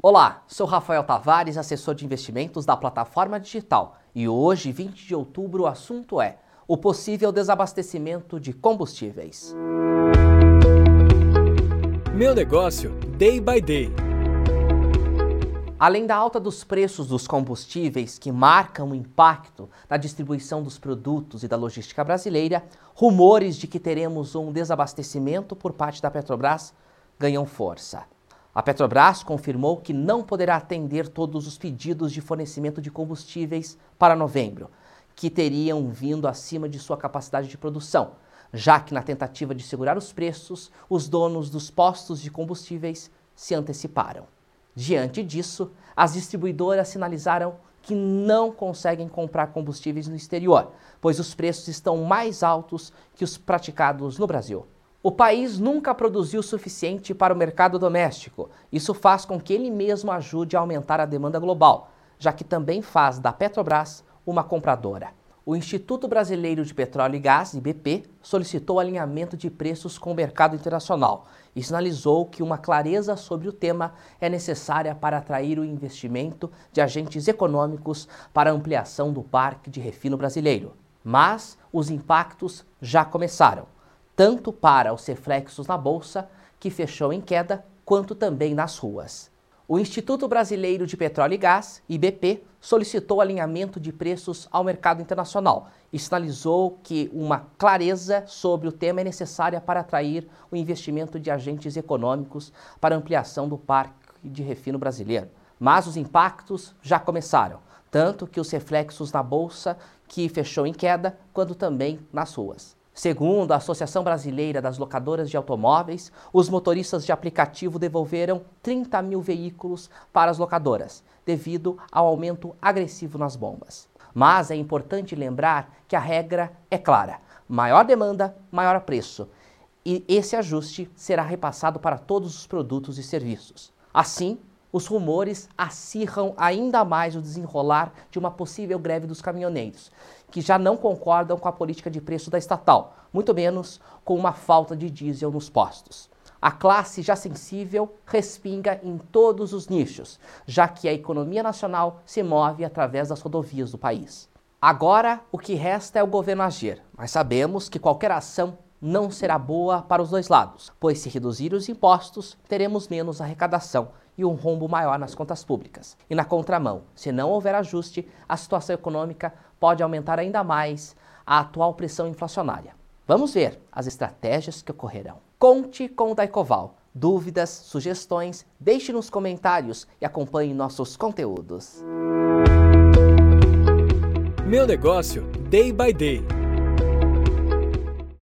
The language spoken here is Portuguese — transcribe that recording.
Olá, sou Rafael Tavares, assessor de investimentos da plataforma digital, e hoje, 20 de outubro, o assunto é o possível desabastecimento de combustíveis. Meu negócio, day by day. Além da alta dos preços dos combustíveis que marcam o impacto na distribuição dos produtos e da logística brasileira, rumores de que teremos um desabastecimento por parte da Petrobras ganham força. A Petrobras confirmou que não poderá atender todos os pedidos de fornecimento de combustíveis para novembro, que teriam vindo acima de sua capacidade de produção, já que, na tentativa de segurar os preços, os donos dos postos de combustíveis se anteciparam. Diante disso, as distribuidoras sinalizaram que não conseguem comprar combustíveis no exterior, pois os preços estão mais altos que os praticados no Brasil. O país nunca produziu o suficiente para o mercado doméstico. Isso faz com que ele mesmo ajude a aumentar a demanda global, já que também faz da Petrobras uma compradora. O Instituto Brasileiro de Petróleo e Gás, IBP, solicitou alinhamento de preços com o mercado internacional e sinalizou que uma clareza sobre o tema é necessária para atrair o investimento de agentes econômicos para a ampliação do parque de refino brasileiro. Mas os impactos já começaram tanto para os reflexos na bolsa, que fechou em queda, quanto também nas ruas. O Instituto Brasileiro de Petróleo e Gás, IBP, solicitou alinhamento de preços ao mercado internacional e sinalizou que uma clareza sobre o tema é necessária para atrair o investimento de agentes econômicos para ampliação do parque de refino brasileiro. Mas os impactos já começaram, tanto que os reflexos na bolsa, que fechou em queda, quanto também nas ruas. Segundo a Associação Brasileira das Locadoras de Automóveis, os motoristas de aplicativo devolveram 30 mil veículos para as locadoras, devido ao aumento agressivo nas bombas. Mas é importante lembrar que a regra é clara: maior demanda, maior preço. E esse ajuste será repassado para todos os produtos e serviços. Assim, os rumores acirram ainda mais o desenrolar de uma possível greve dos caminhoneiros, que já não concordam com a política de preço da estatal, muito menos com uma falta de diesel nos postos. A classe já sensível respinga em todos os nichos, já que a economia nacional se move através das rodovias do país. Agora, o que resta é o governo agir, mas sabemos que qualquer ação não será boa para os dois lados, pois se reduzir os impostos, teremos menos arrecadação e um rombo maior nas contas públicas. E na contramão, se não houver ajuste, a situação econômica pode aumentar ainda mais a atual pressão inflacionária. Vamos ver as estratégias que ocorrerão. Conte com o Daicoval. Dúvidas, sugestões, deixe nos comentários e acompanhe nossos conteúdos. Meu negócio, day by day